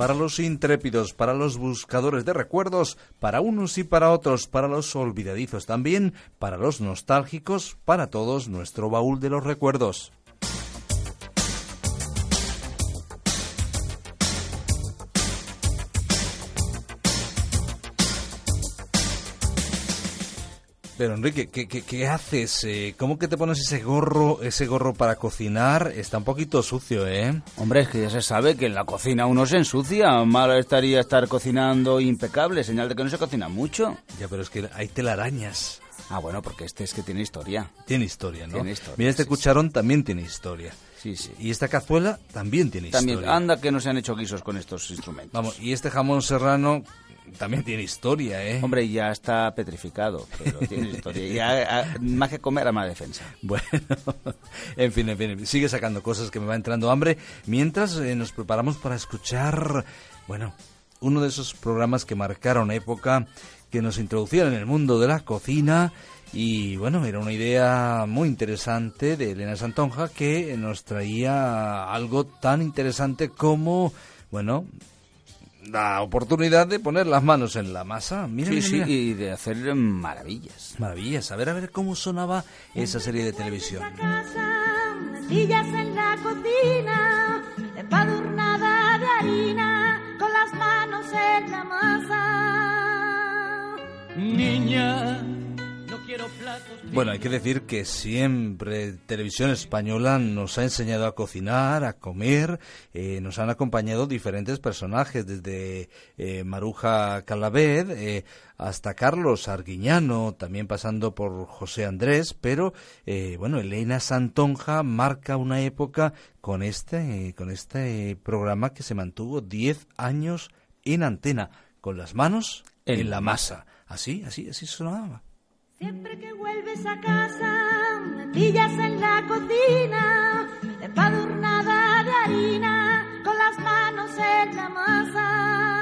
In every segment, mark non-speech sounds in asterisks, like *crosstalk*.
Para los intrépidos, para los buscadores de recuerdos, para unos y para otros, para los olvidadizos también, para los nostálgicos, para todos nuestro baúl de los recuerdos. Pero Enrique, ¿qué, qué, haces? Eh, ¿Cómo que te pones ese gorro, ese gorro para cocinar? Está un poquito sucio, ¿eh? Hombre, es que ya se sabe que en la cocina uno se ensucia. Malo estaría estar cocinando impecable, señal de que no se cocina mucho. Ya, pero es que hay telarañas. Ah, bueno, porque este es que tiene historia. Tiene historia, ¿no? Tiene historia, Mira, este cucharón también tiene historia. Sí, sí. Y esta cazuela también tiene también, historia. Anda que no se han hecho guisos con estos instrumentos. Vamos, y este jamón serrano también tiene historia, ¿eh? Hombre, ya está petrificado, pero tiene *laughs* historia. Ya, más que comer, a más defensa. Bueno, *laughs* en fin, en fin, sigue sacando cosas que me va entrando hambre. Mientras eh, nos preparamos para escuchar, bueno, uno de esos programas que marcaron época, que nos introducieron en el mundo de la cocina. Y bueno, era una idea muy interesante de Elena Santonja que nos traía algo tan interesante como, bueno, la oportunidad de poner las manos en la masa. Mira, sí, sí, y de hacer maravillas. Maravillas. A ver, a ver cómo sonaba esa serie de televisión. sillas en la cocina, empadurnada de harina, con las manos en la masa. Niña bueno, hay que decir que siempre Televisión Española nos ha enseñado a cocinar, a comer, eh, nos han acompañado diferentes personajes, desde eh, Maruja Calabed eh, hasta Carlos Arguiñano, también pasando por José Andrés, pero bueno, Elena Santonja marca una época con este, con este programa que se mantuvo 10 años en antena, con las manos en, la masa. Así, así, así sonaba. Siempre que vuelves a casa, me pillas en la cocina, empadurnada de harina, con las manos en la masa.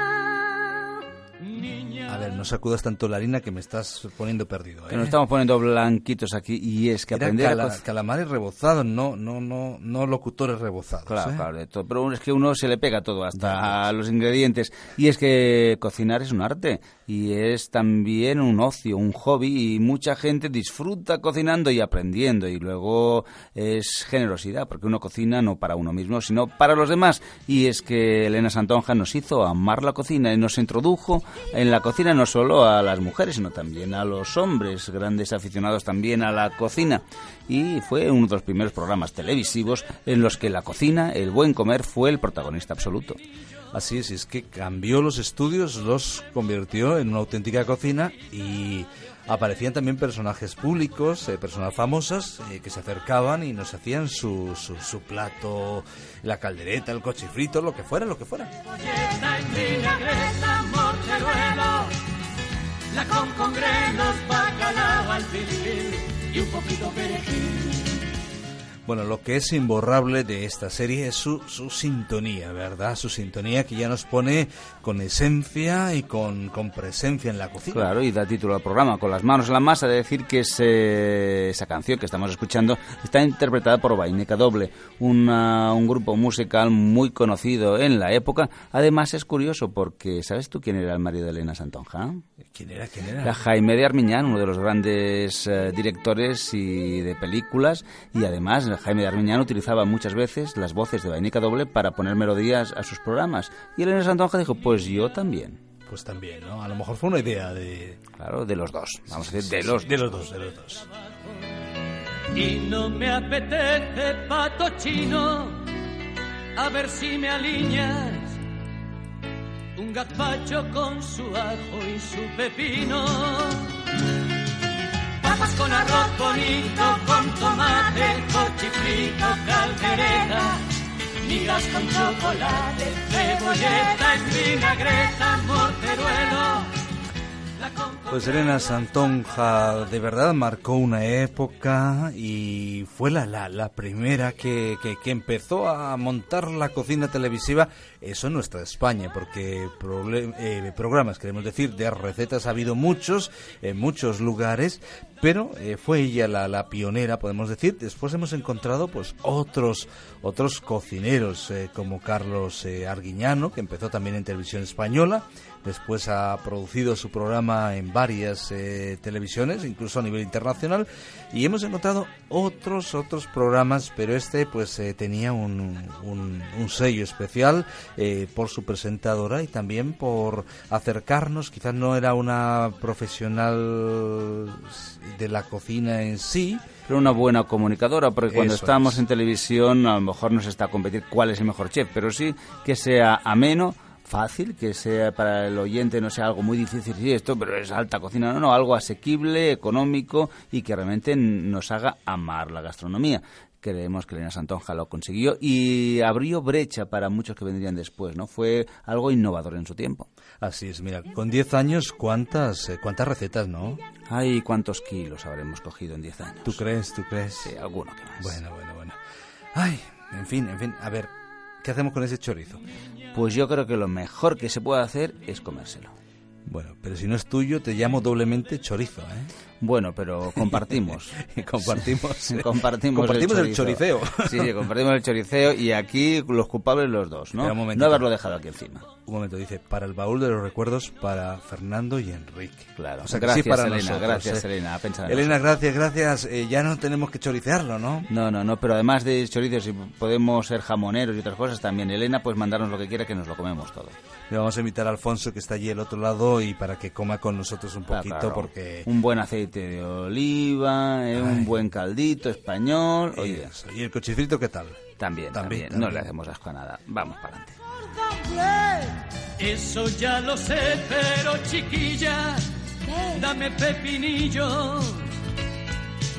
A ver, no sacudas tanto la harina que me estás poniendo perdido. ¿eh? nos estamos poniendo blanquitos aquí y es que Era aprender cala, calamares rebozados, no, no, no, no locutores rebozados. Claro, ¿eh? claro, todo. pero es que uno se le pega todo, hasta los ingredientes. Y es que cocinar es un arte y es también un ocio, un hobby y mucha gente disfruta cocinando y aprendiendo y luego es generosidad porque uno cocina no para uno mismo sino para los demás y es que Elena Santonja nos hizo amar la cocina y nos introdujo en la cocina no solo a las mujeres, sino también a los hombres, grandes aficionados también a la cocina. Y fue uno de los primeros programas televisivos en los que la cocina, el buen comer, fue el protagonista absoluto. Así es, es que cambió los estudios, los convirtió en una auténtica cocina y aparecían también personajes públicos, eh, personas famosas eh, que se acercaban y nos hacían su, su, su, plato, la caldereta, el cochifrito, lo que fuera, lo que fuera. Con congrenos, bacalao al y un poquito perejil. Bueno, lo que es imborrable de esta serie es su, su sintonía, ¿verdad? Su sintonía que ya nos pone con esencia y con, con, presencia en la cocina. Claro, y da título al programa, con las manos en la masa, de decir que esa canción que estamos escuchando está interpretada por Vaineca Doble, una, un grupo musical muy conocido en la época. Además es curioso porque, ¿sabes tú quién era el marido de Elena Santonja? ¿Quién era? ¿Quién era? Jaime de Armiñán, uno de los grandes eh, directores y de películas, y además Jaime de Armiñán utilizaba muchas veces las voces de Vainica Doble para poner melodías a sus programas. Y Elena Santonja dijo, pues yo también. Pues también, ¿no? A lo mejor fue una idea de... Claro, de los dos. Vamos a decir, de los, de los dos, de los dos. Y no me apetece pato chino, a ver si me alineas un gazpacho con su ajo y su pepino. Con bonito con tomate, cochifrito, caldereta, migas con chocolate, cebolleta en vinagreta, morteruelo. Pues Elena Santonja de verdad marcó una época y fue la, la, primera que, que, empezó a montar la cocina televisiva, eso en nuestra España, porque eh, programas, queremos decir, de recetas ha habido muchos, en muchos lugares, pero eh, fue ella la, la, pionera, podemos decir. Después hemos encontrado pues otros otros cocineros eh, como Carlos Arguiñano, que empezó también en televisión española, después ha producido su programa en varias eh, televisiones, incluso a nivel internacional, y hemos encontrado otros, otros programas, pero este pues eh, tenía un, un, sello especial eh, por su presentadora y también por acercarnos, quizás no era una profesional de la cocina en sí, pero una buena comunicadora, porque cuando estamos en televisión a lo mejor nos está a competir cuál es el mejor chef, pero sí que sea ameno, fácil, que sea para el oyente no sea algo muy difícil, sí, esto, pero es alta cocina, no, no, algo asequible, económico y que realmente nos haga amar la gastronomía. Creemos que Elena Santonja lo consiguió y abrió brecha para muchos que vendrían después, ¿no? Fue algo innovador en su tiempo. Así es, mira, con 10 años, ¿cuántas, eh, cuántas recetas, no? Ay, ¿cuántos kilos habremos cogido en 10 años? ¿Tú crees, tú crees? Sí, alguno que más. Bueno, bueno, bueno. Ay, en fin, en fin, a ver, ¿qué hacemos con ese chorizo? Pues yo creo que lo mejor que se puede hacer es comérselo. Bueno, pero si no es tuyo, te llamo doblemente chorizo, ¿eh? Bueno, pero compartimos. *laughs* compartimos. compartimos, compartimos el, choriceo. sí, sí, compartimos el choriceo y aquí los culpables los dos, ¿no? No haberlo dejado aquí encima. Un momento, dice, para el baúl de los recuerdos para Fernando y Enrique. Claro. O sea, gracias, para Elena, gracias, ¿eh? Elena. Elena, gracias, gracias. Eh, ya no tenemos que choricearlo, ¿no? No, no, no, pero además de chorizo, si podemos ser jamoneros y otras cosas, también Elena, pues mandarnos lo que quiera que nos lo comemos todo. Le vamos a invitar a Alfonso, que está allí al otro lado, y para que coma con nosotros un poquito, porque... Un buen aceite de oliva, eh, un buen caldito español. Oye. ¿Y el cochifrito qué tal? También, también, No le hacemos asco a nada. Vamos para adelante. Eso ya lo sé, pero chiquilla, dame pepinillos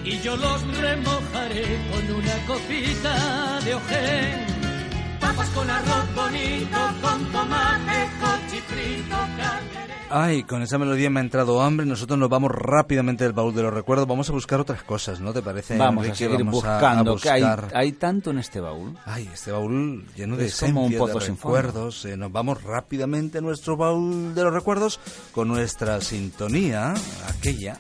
y yo los remojaré con una copita de ojén con arroz bonito, con tomate, cochifrito, Ay, con esa melodía me ha entrado hambre. Nosotros nos vamos rápidamente del baúl de los recuerdos. Vamos a buscar otras cosas, ¿no te parece? Vamos a seguir buscando. hay, hay, tanto en este baúl. Ay, este baúl lleno de esencia, de recuerdos. Eh, nos vamos rápidamente a nuestro baúl de los recuerdos con nuestra sintonía, aquella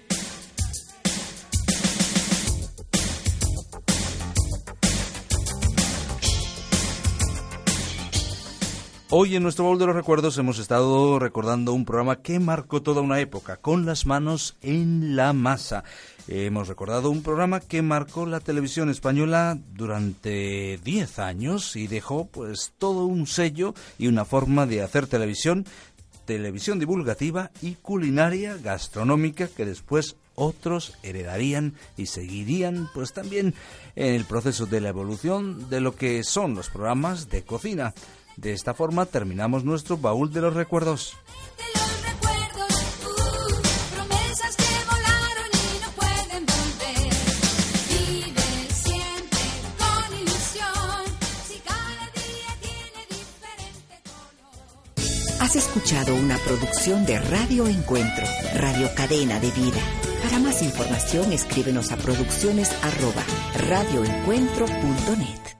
Hoy en nuestro baúl de los recuerdos hemos estado recordando un programa que marcó toda una época, con las manos en la masa. Hemos recordado un programa que marcó la televisión española durante 10 años y dejó pues todo un sello y una forma de hacer televisión, televisión divulgativa y culinaria gastronómica que después otros heredarían y seguirían pues también en el proceso de la evolución de lo que son los programas de cocina. De esta forma terminamos nuestro baúl de los recuerdos. Has escuchado una producción de Radio Encuentro, Radio Cadena de Vida. Para más información escríbenos a producciones arroba radioencuentro.net.